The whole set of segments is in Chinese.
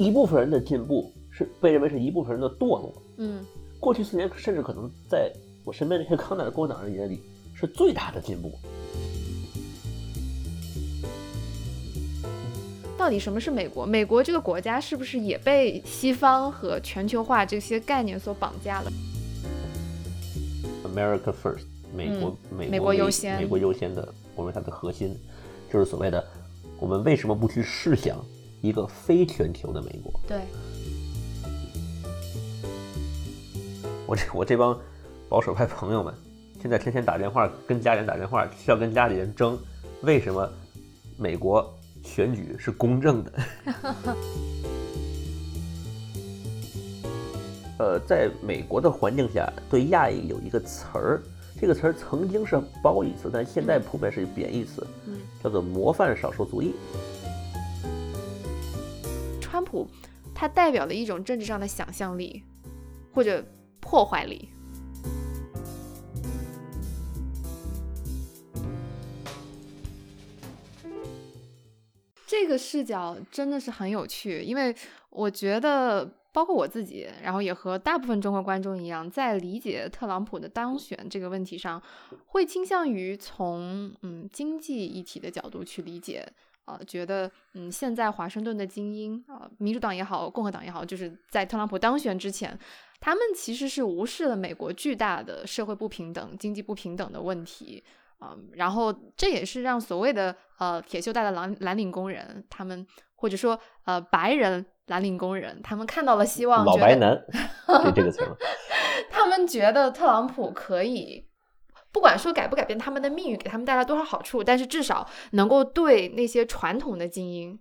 一部分人的进步是被认为是一部分人的堕落。嗯，过去四年甚至可能在我身边这些康奈的共产党人眼里是最大的进步。到底什么是美国？美国这个国家是不是也被西方和全球化这些概念所绑架了？America first，美国美美国优先，美国优先的，我认为它的核心就是所谓的我们为什么不去试想一个非全球的美国？对。我这我这帮保守派朋友们，现在天天打电话跟家人打电话，需要跟家里人争，为什么美国？选举是公正的。呃，在美国的环境下，对亚裔有一个词儿，这个词儿曾经是褒义词，但现在普遍是贬义词，叫做“模范少数族裔”。川普，他代表了一种政治上的想象力，或者破坏力。这个视角真的是很有趣，因为我觉得，包括我自己，然后也和大部分中国观众一样，在理解特朗普的当选这个问题上，会倾向于从嗯经济议题的角度去理解，啊，觉得嗯现在华盛顿的精英啊，民主党也好，共和党也好，就是在特朗普当选之前，他们其实是无视了美国巨大的社会不平等、经济不平等的问题。呃，然后这也是让所谓的呃铁锈带的蓝蓝领工人，他们或者说呃白人蓝领工人，他们看到了希望。老白男，就这个词 他们觉得特朗普可以，不管说改不改变他们的命运，给他们带来多少好处，但是至少能够对那些传统的精英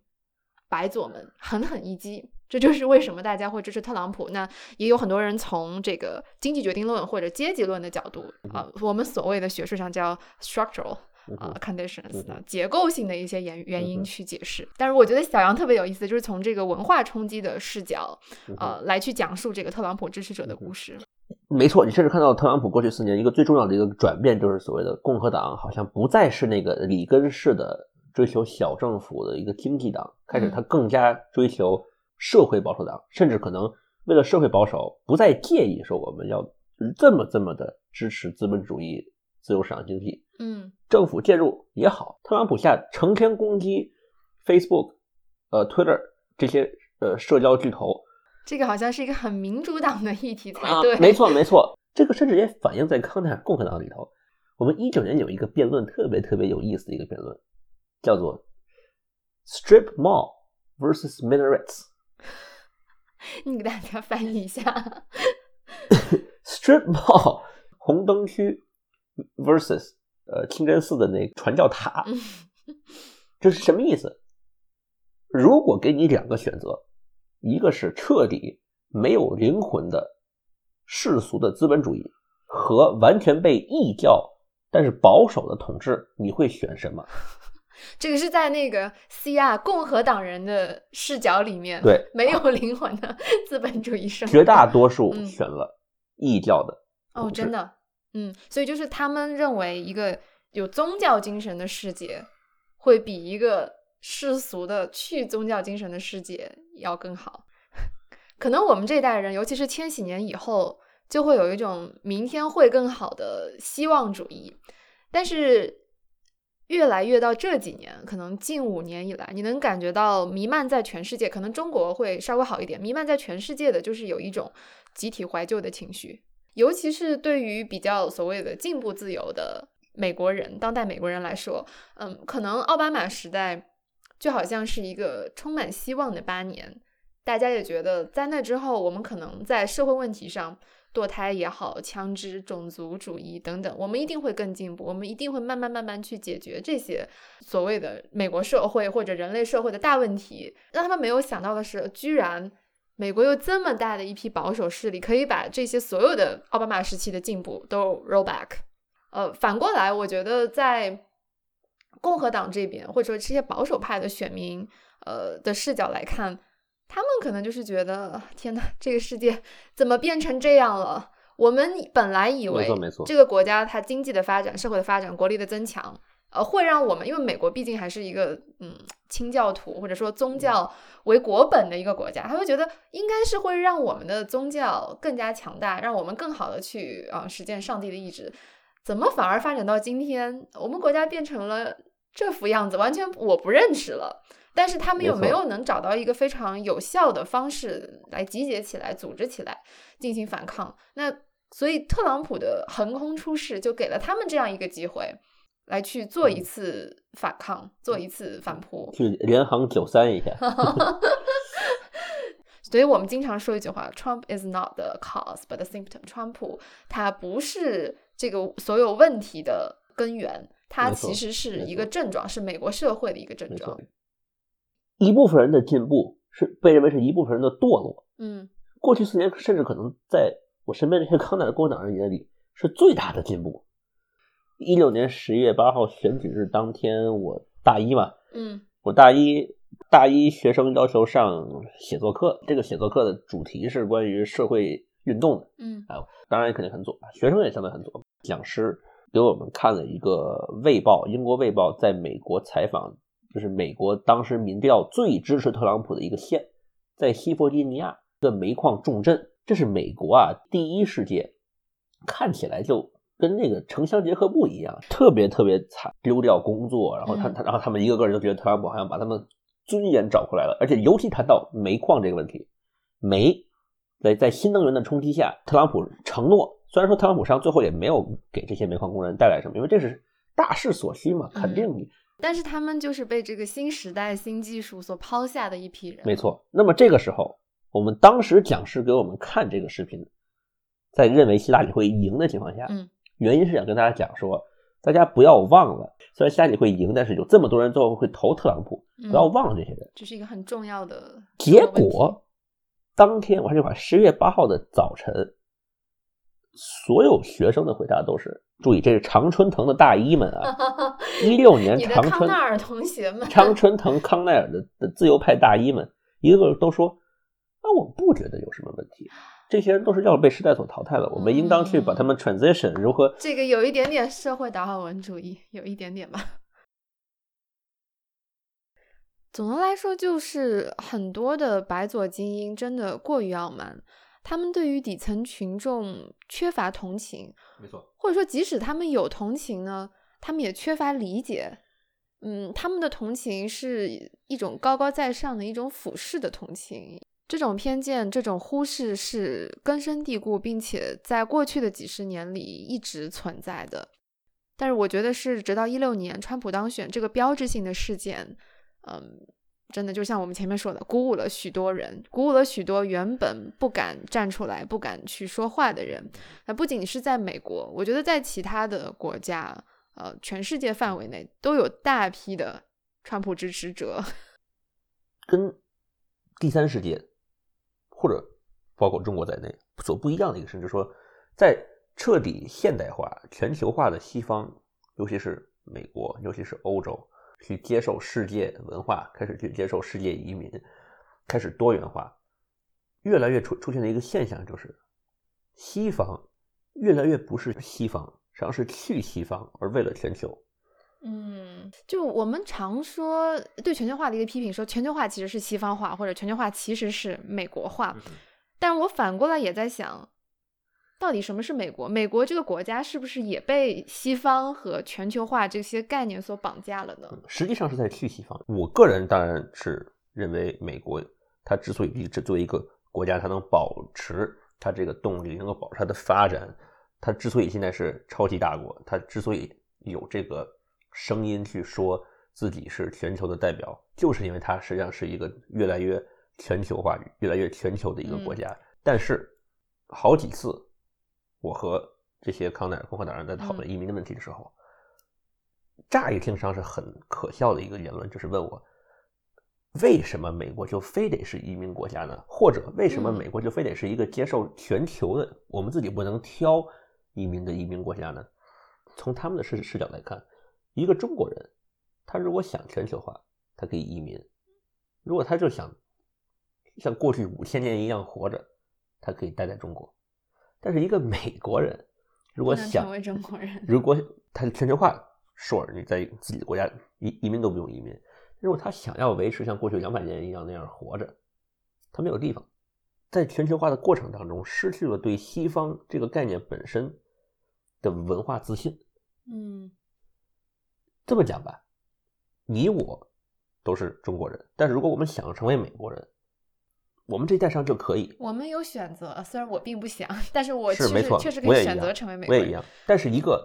白左们狠狠一击。这就是为什么大家会支持特朗普。那也有很多人从这个经济决定论或者阶级论的角度啊，我们所谓的学术上叫 structural 啊 conditions 的结构性的一些原原因去解释。但是我觉得小杨特别有意思，就是从这个文化冲击的视角呃来去讲述这个特朗普支持者的故事。没错，你甚至看到特朗普过去四年一个最重要的一个转变，就是所谓的共和党好像不再是那个里根式的追求小政府的一个经济党，开始他更加追求。社会保守党甚至可能为了社会保守，不再介意说我们要这么这么的支持资本主义、自由市场经济。嗯，政府介入也好。特朗普下成天攻击 Facebook、呃 Twitter 这些呃社交巨头，这个好像是一个很民主党的议题才对。没错没错，这个甚至也反映在康奈尔共和党里头。我们一九年有一个辩论特别特别有意思的一个辩论，叫做 Strip Mall versus Minarets。你给大家翻译一下，Strip Mall 红灯区 versus 呃清真寺的那传教塔，这是什么意思？如果给你两个选择，一个是彻底没有灵魂的世俗的资本主义，和完全被异教但是保守的统治，你会选什么？这个是在那个 C.R. 共和党人的视角里面，对没有灵魂的资本主义生绝大多数选了异教的哦，真的，嗯，所以就是他们认为一个有宗教精神的世界会比一个世俗的去宗教精神的世界要更好。可能我们这一代人，尤其是千禧年以后，就会有一种明天会更好的希望主义，但是。越来越到这几年，可能近五年以来，你能感觉到弥漫在全世界，可能中国会稍微好一点。弥漫在全世界的就是有一种集体怀旧的情绪，尤其是对于比较所谓的进步自由的美国人，当代美国人来说，嗯，可能奥巴马时代就好像是一个充满希望的八年，大家也觉得在那之后，我们可能在社会问题上。堕胎也好，枪支、种族主义等等，我们一定会更进步。我们一定会慢慢慢慢去解决这些所谓的美国社会或者人类社会的大问题。让他们没有想到的是，居然美国有这么大的一批保守势力，可以把这些所有的奥巴马时期的进步都 roll back。呃，反过来，我觉得在共和党这边，或者说这些保守派的选民，呃的视角来看。他们可能就是觉得，天哪，这个世界怎么变成这样了？我们本来以为，这个国家它经济的发展、社会的发展、国力的增强，呃，会让我们，因为美国毕竟还是一个嗯清教徒或者说宗教为国本的一个国家，他会觉得应该是会让我们的宗教更加强大，让我们更好的去啊实践上帝的意志。怎么反而发展到今天，我们国家变成了这副样子，完全我不认识了。但是他们有没有能找到一个非常有效的方式来集结起来、组织起来进行反抗？那所以特朗普的横空出世就给了他们这样一个机会。来去做一次反抗，做一次反扑，去联行九三一下。所以我们经常说一句话：“Trump is not the cause, but the symptom。”川普他不是这个所有问题的根源，他其实是一个症状，是美国社会的一个症状。一部分人的进步是被认为是一部分人的堕落。嗯，过去四年甚至可能在我身边这些康奈尔共和党人眼里是最大的进步。一六年十一月八号选举日当天，我大一嘛，嗯，我大一大一学生要求上写作课，这个写作课的主题是关于社会运动的，嗯，啊，当然肯定很左，学生也相对很左。讲师给我们看了一个《卫报》，英国《卫报》在美国采访，就是美国当时民调最支持特朗普的一个县，在西弗吉尼亚的煤矿重镇，这是美国啊第一世界，看起来就。跟那个城乡结合部一样，特别特别惨，丢掉工作，然后他他，然后他们一个个人都觉得特朗普好像把他们尊严找回来了，而且尤其谈到煤矿这个问题，煤在在新能源的冲击下，特朗普承诺，虽然说特朗普上最后也没有给这些煤矿工人带来什么，因为这是大势所趋嘛，肯定你，但是他们就是被这个新时代新技术所抛下的一批人，没错。那么这个时候，我们当时讲师给我们看这个视频，在认为希拉里会赢的情况下，嗯。原因是想跟大家讲说，大家不要忘了，虽然希拉里会赢，但是有这么多人最后会投特朗普，不要忘了这些人。这是一个很重要的结果。当天我还是，把十月八号的早晨，所有学生的回答都是：注意，这是常春藤的大一们啊，一六年常春奈尔同学们，常春藤康奈尔的的自由派大一们，一个个都说，那我不觉得有什么问题。这些人都是要被时代所淘汰的，我们应当去把他们 transition 如何？这个有一点点社会达尔文主义，有一点点吧。总的来说，就是很多的白左精英真的过于傲慢，他们对于底层群众缺乏同情，没错，或者说即使他们有同情呢，他们也缺乏理解。嗯，他们的同情是一种高高在上的一种俯视的同情。这种偏见、这种忽视是根深蒂固，并且在过去的几十年里一直存在的。但是，我觉得是直到一六年川普当选这个标志性的事件，嗯，真的就像我们前面说的，鼓舞了许多人，鼓舞了许多原本不敢站出来、不敢去说话的人。那不仅是在美国，我觉得在其他的国家，呃，全世界范围内都有大批的川普支持者。跟第三世界。或者包括中国在内，所不一样的一个，甚至说，在彻底现代化、全球化的西方，尤其是美国，尤其是欧洲，去接受世界文化，开始去接受世界移民，开始多元化，越来越出出现的一个现象就是，西方越来越不是西方，实际上是去西方，而为了全球。嗯，就我们常说对全球化的一个批评，说全球化其实是西方化，或者全球化其实是美国化。但我反过来也在想，到底什么是美国？美国这个国家是不是也被西方和全球化这些概念所绑架了呢？实际上是在去西方。我个人当然是认为，美国它之所以一直作为一个国家，它能保持它这个动力，能够保持它的发展，它之所以现在是超级大国，它之所以有这个。声音去说自己是全球的代表，就是因为它实际上是一个越来越全球化、越来越全球的一个国家。但是，好几次我和这些康奈尔共和党人在讨论移民的问题的时候，乍一听上是很可笑的一个言论，就是问我为什么美国就非得是移民国家呢？或者为什么美国就非得是一个接受全球的，我们自己不能挑移民的移民国家呢？从他们的视视角来看。一个中国人，他如果想全球化，他可以移民；如果他就想像过去五千年一样活着，他可以待在中国。但是一个美国人，如果想成为中国人，如果他全球化，sure，你在自己的国家移移民都不用移民。如果他想要维持像过去两百年一样那样活着，他没有地方。在全球化的过程当中，失去了对西方这个概念本身的文化自信。嗯，这么讲吧，你我都是中国人，但是如果我们想要成为美国人，我们这一代上就可以。我们有选择，虽然我并不想，但是我是没错，确实可以选择成为美国人。我也一样。但是一个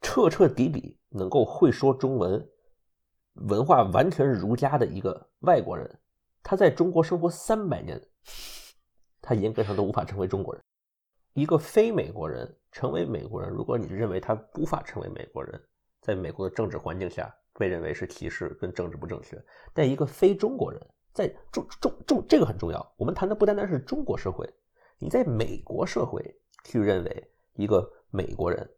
彻彻底底能够会说中文、文化完全儒家的一个外国人，他在中国生活三百年。他严格上都无法成为中国人。一个非美国人成为美国人，如果你认为他无法成为美国人，在美国的政治环境下被认为是歧视跟政治不正确。但一个非中国人，在中中中这个很重要。我们谈的不单单是中国社会，你在美国社会去认为一个美国人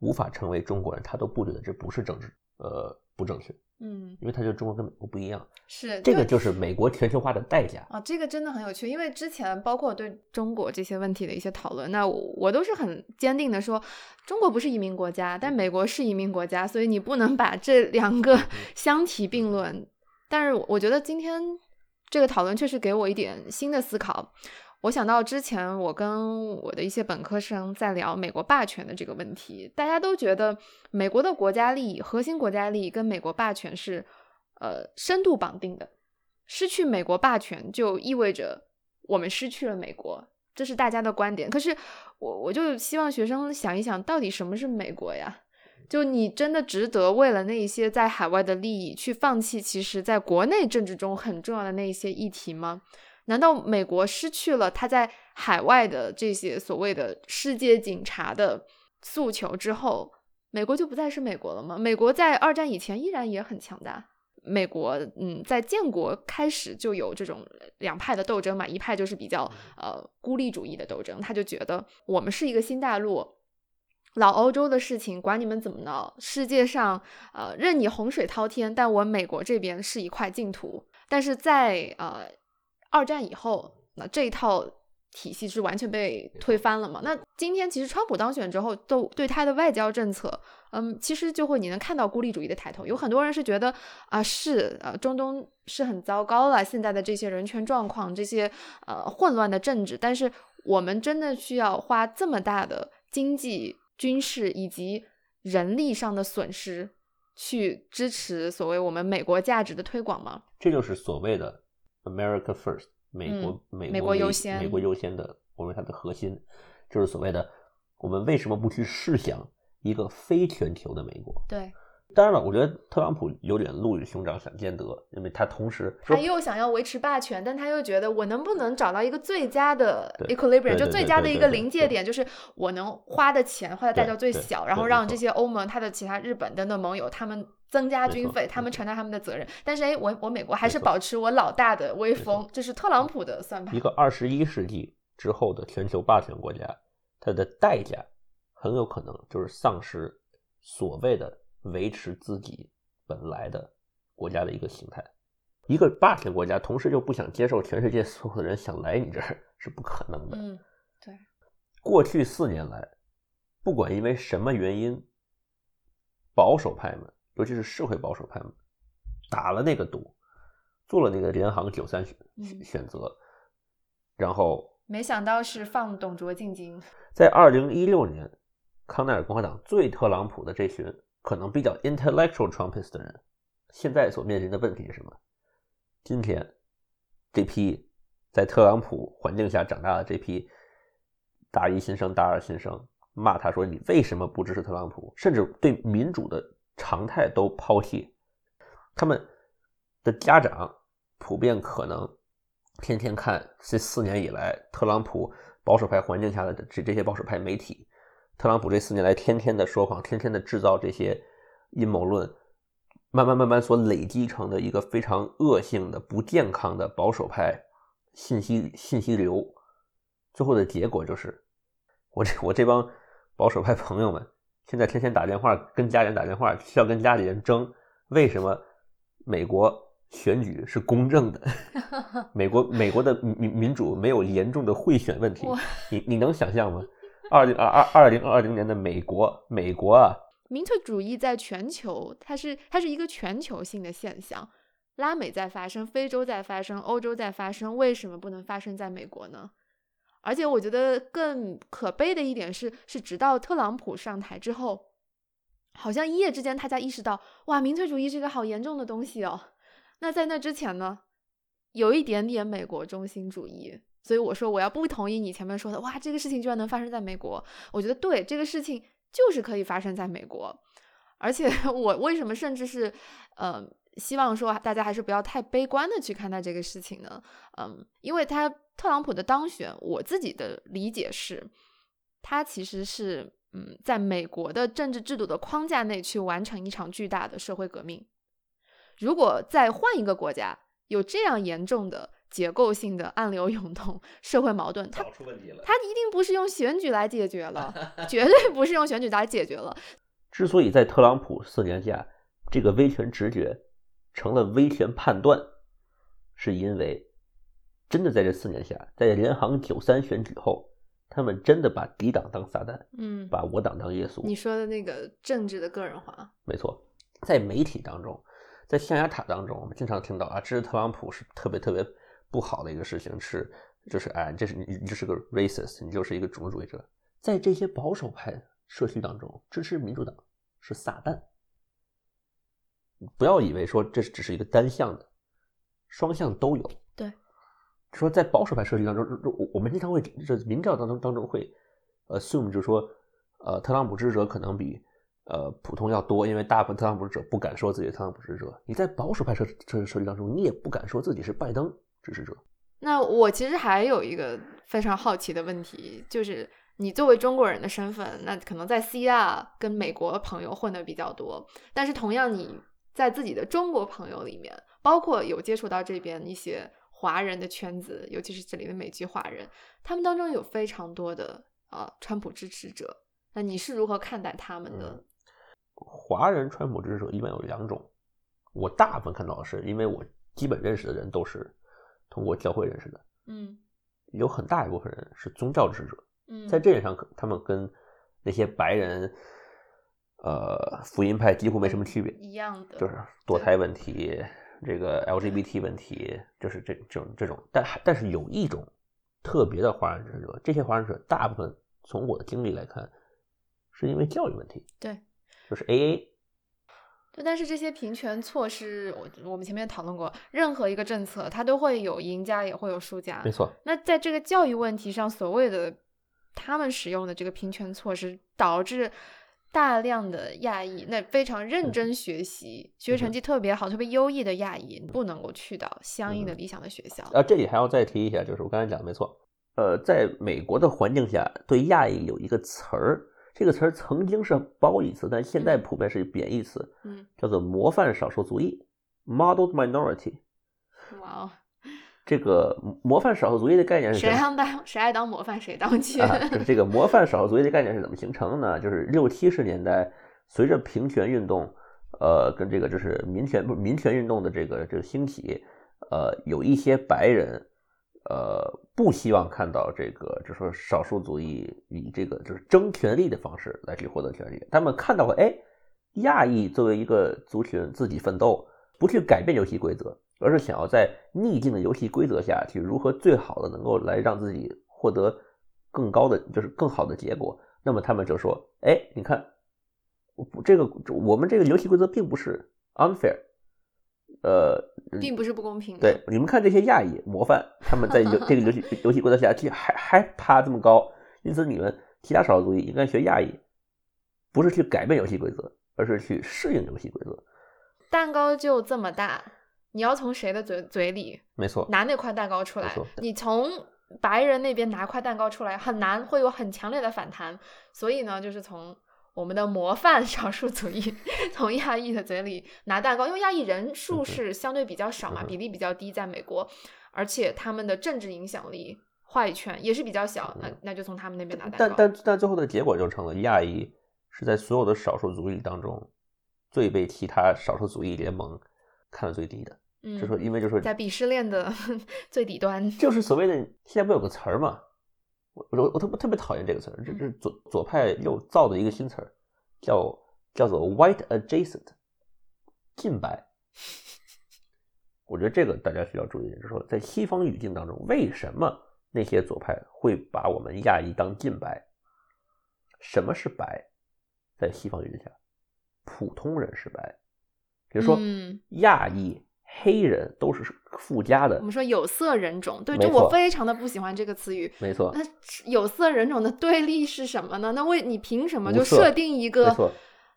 无法成为中国人，他都不觉得这不是政治呃不正确。嗯，因为他觉得中国跟美国不一样，是这个就是美国全球化的代价啊。这个真的很有趣，因为之前包括对中国这些问题的一些讨论，那我都是很坚定的说，中国不是移民国家，但美国是移民国家，所以你不能把这两个 相提并论。但是我觉得今天这个讨论确实给我一点新的思考。我想到之前我跟我的一些本科生在聊美国霸权的这个问题，大家都觉得美国的国家利益、核心国家利益跟美国霸权是呃深度绑定的，失去美国霸权就意味着我们失去了美国，这是大家的观点。可是我我就希望学生想一想，到底什么是美国呀？就你真的值得为了那些在海外的利益去放弃其实在国内政治中很重要的那一些议题吗？难道美国失去了他在海外的这些所谓的世界警察的诉求之后，美国就不再是美国了吗？美国在二战以前依然也很强大。美国，嗯，在建国开始就有这种两派的斗争嘛，一派就是比较呃孤立主义的斗争，他就觉得我们是一个新大陆，老欧洲的事情管你们怎么闹，世界上呃任你洪水滔天，但我美国这边是一块净土。但是在呃。二战以后，那这一套体系是完全被推翻了嘛？那今天其实川普当选之后，都对他的外交政策，嗯，其实就会你能看到孤立主义的抬头。有很多人是觉得啊，是呃，中东是很糟糕了，现在的这些人权状况，这些呃混乱的政治。但是我们真的需要花这么大的经济、军事以及人力上的损失，去支持所谓我们美国价值的推广吗？这就是所谓的。America first，美国美国优先，美国优先的，我认为它的核心就是所谓的，我们为什么不去试想一个非全球的美国？对，当然了，我觉得特朗普有点鹿与熊掌想兼得，因为他同时他又想要维持霸权，但他又觉得我能不能找到一个最佳的 equilibrium，就最佳的一个临界点，就是我能花的钱花的代价最小，然后让这些欧盟、他的其他日本等等盟友他们。增加军费，他们承担他们的责任，但是哎，我我美国还是保持我老大的威风，这是特朗普的算盘。一个二十一世纪之后的全球霸权国家，它的代价很有可能就是丧失所谓的维持自己本来的国家的一个形态。一个霸权国家同时又不想接受全世界所有的人想来你这儿是不可能的。嗯，对。过去四年来，不管因为什么原因，保守派们。尤其是社会保守派们打了那个赌，做了那个联行九三选选择，然后没想到是放董卓进京。在二零一六年，康奈尔共和党最特朗普的这群可能比较 intellectual Trumpist 的人，现在所面临的问题是什么？今天这批在特朗普环境下长大的这批大一新生、大二新生，骂他说：“你为什么不支持特朗普？”甚至对民主的。常态都抛弃，他们的家长普遍可能天天看这四年以来特朗普保守派环境下的这这些保守派媒体，特朗普这四年来天天的说谎，天天的制造这些阴谋论，慢慢慢慢所累积成的一个非常恶性的、不健康的保守派信息信息流，最后的结果就是我这我这帮保守派朋友们。现在天天打电话跟家里人打电话，需要跟家里人争为什么美国选举是公正的？美国美国的民民主没有严重的贿选问题？你你能想象吗？二零二二二零二零年的美国，美国啊，民粹主义在全球，它是它是一个全球性的现象，拉美在发生，非洲在发生，欧洲在发生，为什么不能发生在美国呢？而且我觉得更可悲的一点是，是直到特朗普上台之后，好像一夜之间大家意识到，哇，民粹主义是一个好严重的东西哦。那在那之前呢，有一点点美国中心主义。所以我说我要不同意你前面说的，哇，这个事情居然能发生在美国，我觉得对，这个事情就是可以发生在美国，而且 我为什么甚至是，呃，希望说大家还是不要太悲观的去看待这个事情呢？嗯，因为他特朗普的当选，我自己的理解是，他其实是嗯，在美国的政治制度的框架内去完成一场巨大的社会革命。如果再换一个国家有这样严重的。结构性的暗流涌动，社会矛盾，它它一定不是用选举来解决了，绝对不是用选举来解决了。之所以在特朗普四年下，这个威权直觉成了威权判断，是因为真的在这四年下，在联航九三选举后，他们真的把敌党当撒旦，嗯，把我党当耶稣。你说的那个政治的个人化，没错，在媒体当中，在象牙塔当中，我们经常听到啊，支持特朗普是特别特别。不好的一个事情是，就是哎，这是你，你就是个 racist，你就是一个种族主义者。在这些保守派社区当中，支持民主党是撒旦。不要以为说这只是一个单向的，双向都有。对，说在保守派设计当中，我我们经常会这民调当中当中会 assume 就是说，呃，特朗普支持者可能比呃普通要多，因为大部分特朗普支持者不敢说自己是特朗普支持者。你在保守派社社社区当中，你也不敢说自己是拜登。支持者，那我其实还有一个非常好奇的问题，就是你作为中国人的身份，那可能在 CR 跟美国朋友混的比较多，但是同样你在自己的中国朋友里面，包括有接触到这边一些华人的圈子，尤其是这里的美籍华人，他们当中有非常多的呃川普支持者，那你是如何看待他们的？华人川普支持者一般有两种，我大部分看到的是，因为我基本认识的人都是。通过教会认识的，嗯，有很大一部分人是宗教支持者，嗯，在这点上，他们跟那些白人，呃，福音派几乎没什么区别，一样的，就是堕胎问题，这个 LGBT 问题，就是这这种这种，但但是有一种特别的华人者，这些华人者大部分从我的经历来看，是因为教育问题，对，就是 AA。对，但是这些平权措施，我我们前面讨论过，任何一个政策它都会有赢家，也会有输家。没错。那在这个教育问题上，所谓的他们使用的这个平权措施，导致大量的亚裔，那非常认真学习、学习成绩特别好、特别优异的亚裔，不能够去到相应的理想的学校。啊，这里还要再提一下，就是我刚才讲的没错。呃，在美国的环境下，对亚裔有一个词儿。这个词儿曾经是褒义词，但现在普遍是贬义词，嗯，叫做模范少数族裔 （model minority）。哇哦，这个模范少数族裔的概念是谁当当谁爱当模范谁当 去？就是这个模范少数族裔的概念是怎么形成的呢？就是六七十年代，随着平权运动，呃，跟这个就是民权不民权运动的这个这个兴起，呃，有一些白人。呃，不希望看到这个，就说少数族裔以这个就是争权利的方式来去获得权利。他们看到了，哎，亚裔作为一个族群自己奋斗，不去改变游戏规则，而是想要在逆境的游戏规则下去如何最好的能够来让自己获得更高的，就是更好的结果。那么他们就说，哎，你看，这个我们这个游戏规则并不是 unfair。呃，并不是不公平。对，你们看这些亚裔模范，他们在游这个游戏游戏规则下，去还还爬这么高，因此你们其他少数族裔应该学亚裔，不是去改变游戏规则，而是去适应游戏规则。蛋糕就这么大，你要从谁的嘴嘴里？没错，拿那块蛋糕出来。你从白人那边拿块蛋糕出来很难，会有很强烈的反弹。所以呢，就是从。我们的模范 少数族裔从亚裔的嘴里拿蛋糕，因为亚裔人数是相对比较少嘛，比例比较低，在美国，而且他们的政治影响力、话语权也是比较小，那那就从他们那边拿蛋糕。但但但最后的结果就成了亚裔是在所有的少数族裔当中最被其他少数族裔联盟看得最低的，就说因为就是在鄙视链的 最底端，就是所谓的现在不有个词儿嘛。我我我特别特别讨厌这个词儿，这是左左派又造的一个新词儿，叫叫做 white adjacent，近白。我觉得这个大家需要注意，就是说在西方语境当中，为什么那些左派会把我们亚裔当近白？什么是白？在西方语境下，普通人是白，比如说亚裔、黑人都是附加的。我们说有色人种，对，就我非常的不喜欢这个词语。没错，那有色人种的对立是什么呢？那为你凭什么就设定一个？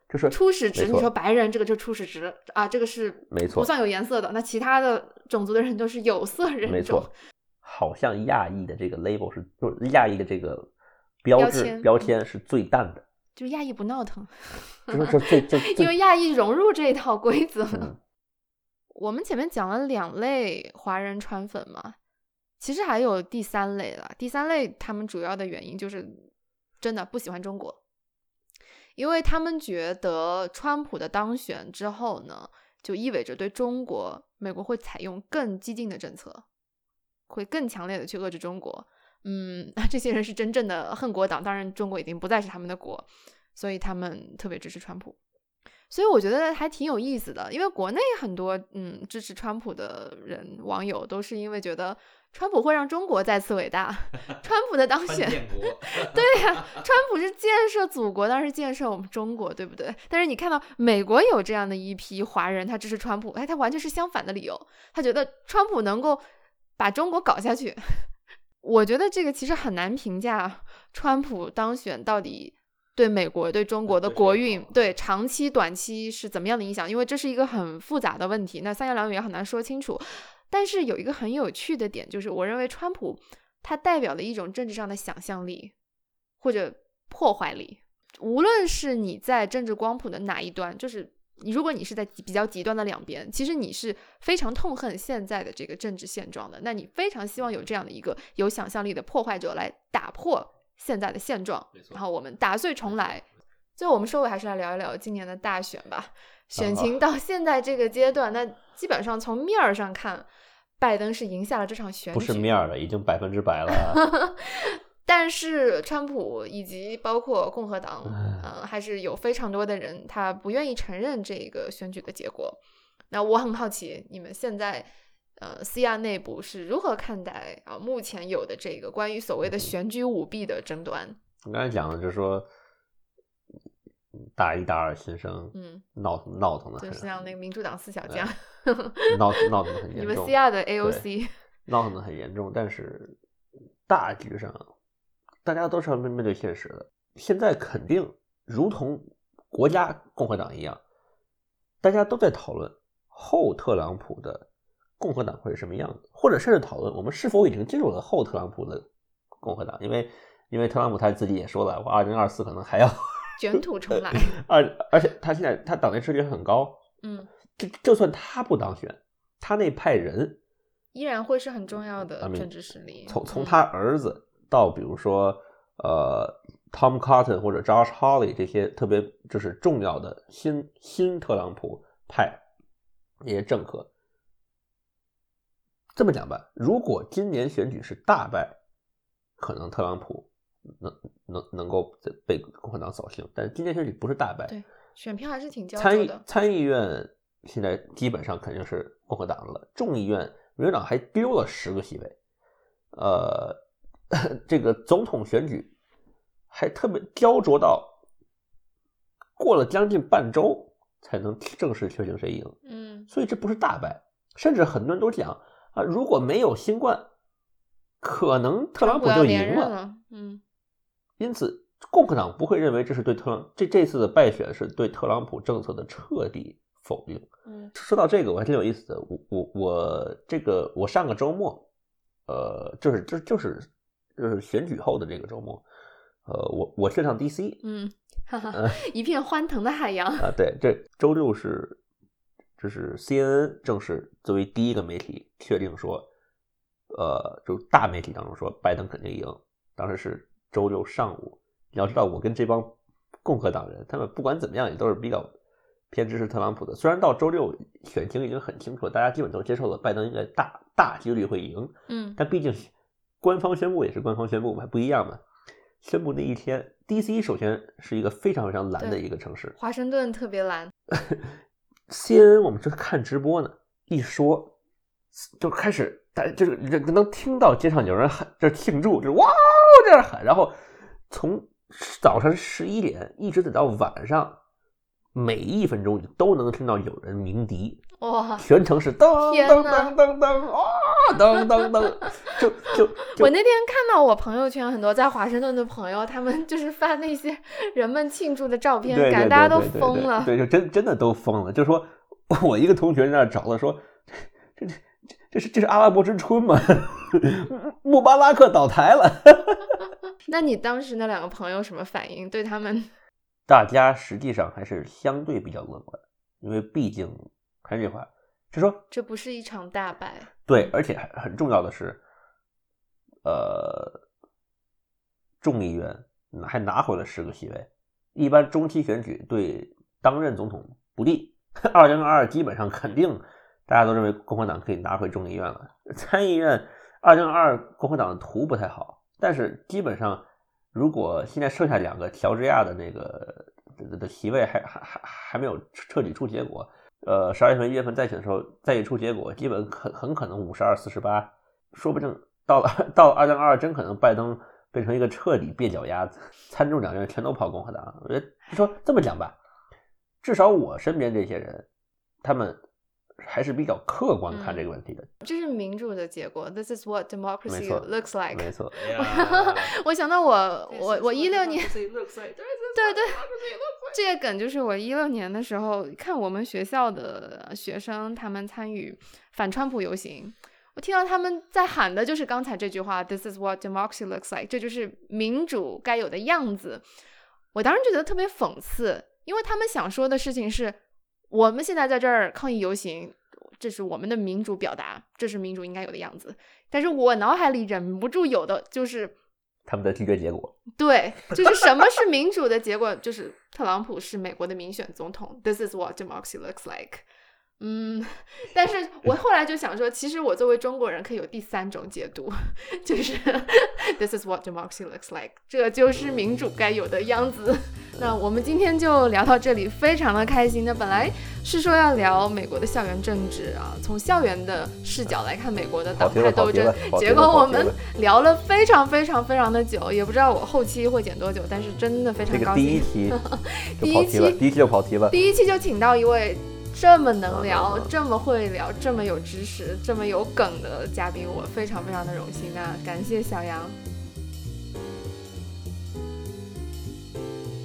就是初始值，你说白人这个就初始值啊，这个是没错，不算有颜色的。那其他的种族的人都是有色人种。没错，好像亚裔的这个 label 是，就是亚裔的这个标志标签是最淡的。就是亚裔不闹腾，就是这这 因为亚裔融入这一套规则了。我们前面讲了两类华人川粉嘛，其实还有第三类了。第三类他们主要的原因就是真的不喜欢中国。因为他们觉得川普的当选之后呢，就意味着对中国，美国会采用更激进的政策，会更强烈的去遏制中国。嗯，那 这些人是真正的恨国党，当然中国已经不再是他们的国，所以他们特别支持川普。所以我觉得还挺有意思的，因为国内很多嗯支持川普的人网友都是因为觉得。川普会让中国再次伟大。川普的当 选，对呀，川普是建设祖国，当然是建设我们中国，对不对？但是你看到美国有这样的一批华人，他支持川普，哎，他完全是相反的理由，他觉得川普能够把中国搞下去。我觉得这个其实很难评价川普当选到底对美国、对中国的国运、对长期、短期是怎么样的影响，因为这是一个很复杂的问题，那三言两语也很难说清楚。但是有一个很有趣的点，就是我认为川普他代表了一种政治上的想象力或者破坏力。无论是你在政治光谱的哪一端，就是你如果你是在比较极端的两边，其实你是非常痛恨现在的这个政治现状的。那你非常希望有这样的一个有想象力的破坏者来打破现在的现状，然后我们打碎重来。最后我们收尾还是来聊一聊今年的大选吧。选情到现在这个阶段，那基本上从面儿上看，拜登是赢下了这场选举。不是面儿了，已经百分之百了。但是川普以及包括共和党，嗯，还是有非常多的人他不愿意承认这个选举的结果。那我很好奇，你们现在呃，C 亚内部是如何看待啊目前有的这个关于所谓的选举舞弊的争端？我刚才讲的就是说。大一、大二新生，嗯，闹闹腾的，就是像那个民主党四小将，闹闹腾的很 严重。你们 C 亚的 A O C 闹腾的很严重，但是大局上，大家都是要面面对现实的。现在肯定如同国家共和党一样，大家都在讨论后特朗普的共和党会是什么样子，或者甚至讨论我们是否已经进入了后特朗普的共和党，因为因为特朗普他自己也说了，我二零二四可能还要。卷土重来，而而且他现在他党内支持率很高，嗯，就就算他不当选，他那派人依然会是很重要的政治实力。从从他儿子到比如说呃 Tom Cotton 或者 Josh Hawley 这些特别就是重要的新新特朗普派那些政客，这么讲吧，如果今年选举是大败，可能特朗普。能能能够被共和党扫兴，但是今年选举不是大败，对选票还是挺焦参议参议院现在基本上肯定是共和党的了，众议院民主党还丢了十个席位，呃，这个总统选举还特别焦灼到过了将近半周才能正式确定谁赢，嗯，所以这不是大败，甚至很多人都讲啊，如果没有新冠，可能特朗普就赢了，嗯。因此，共和党不会认为这是对特朗这这次的败选是对特朗普政策的彻底否定。嗯，说到这个，我还挺有意思的。我我我这个我上个周末，呃，就是就就是就是选举后的这个周末，呃，我我去趟 DC，嗯，哈哈，一片欢腾的海洋啊。对，这周六是这是 CNN 正式作为第一个媒体确定说，呃，就大媒体当中说拜登肯定赢。当时是。周六上午，你要知道，我跟这帮共和党人，他们不管怎么样也都是比较偏支持特朗普的。虽然到周六选情已经很清楚了，大家基本都接受了拜登应该大大几率会赢，嗯，但毕竟官方宣布也是官方宣布嘛，不一样嘛。宣布那一天，D.C. 首先是一个非常非常蓝的一个城市，华盛顿特别蓝。CNN 我们正看直播呢，一说就开始，大家就是能听到街上有人喊，这庆祝，就是哇这样喊，然后从早上十一点一直等到晚上，每一分钟你都能听到有人鸣笛，哇，全程是噔噔噔噔噔，哇噔噔噔，就就我那天看到我朋友圈很多在华盛顿的朋友，他们就是发那些人们庆祝的照片，感觉大家都疯了，对，就真真的都疯了，就说我一个同学在那找了说，这这这是这是阿拉伯之春吗？穆巴拉克倒台了。那你当时那两个朋友什么反应？对他们，大家实际上还是相对比较乐观，因为毕竟还是这句话，就说这不是一场大败。对，而且很重要的是，呃，众议院还拿回了十个席位。一般中期选举对当任总统不利，二零二二基本上肯定大家都认为共和党可以拿回众议院了。参议院二零二二共和党的图不太好，但是基本上如果现在剩下两个乔治亚的那个的席位还还还还没有彻底出结果。呃，十二月份、一月份再选的时候，再一出结果，基本很很可能五十二、四十八，说不定到了 到二零二二，真可能拜登变成一个彻底蹩脚鸭子，参众两院全都跑共和党。我觉得说这么讲吧，至少我身边这些人，他们还是比较客观看这个问题的。这是民主的结果，This is what democracy looks like。没错。我想到我我我一六年，对对。这个梗就是我一六年的时候看我们学校的学生他们参与反川普游行，我听到他们在喊的就是刚才这句话：“This is what democracy looks like。”这就是民主该有的样子。我当时觉得特别讽刺，因为他们想说的事情是：我们现在在这儿抗议游行，这是我们的民主表达，这是民主应该有的样子。但是我脑海里忍不住有的就是。他们的听觉结果，对，就是什么是民主的结果？就是特朗普是美国的民选总统。This is what democracy looks like。嗯，但是我后来就想说，其实我作为中国人可以有第三种解读，就是 This is what democracy looks like。这就是民主该有的样子。那我们今天就聊到这里，非常的开心。那本来是说要聊美国的校园政治啊，从校园的视角来看美国的党派斗争，结果我们 聊了非常非常非常的久，也不知道我后期会剪多久，但是真的非常高兴。第一期，第一期，第一期就跑题了。第一期就请到一位这么能聊、这么会聊、这么有知识、这么有梗的嘉宾，我非常非常的荣幸。那感谢小杨。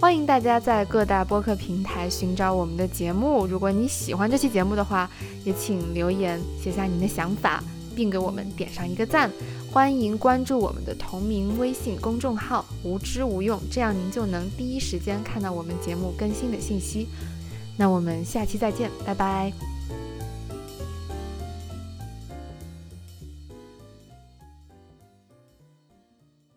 欢迎大家在各大播客平台寻找我们的节目。如果你喜欢这期节目的话，也请留言写下您的想法，并给我们点上一个赞。欢迎关注我们的同名微信公众号“无知无用”，这样您就能第一时间看到我们节目更新的信息。那我们下期再见，拜拜。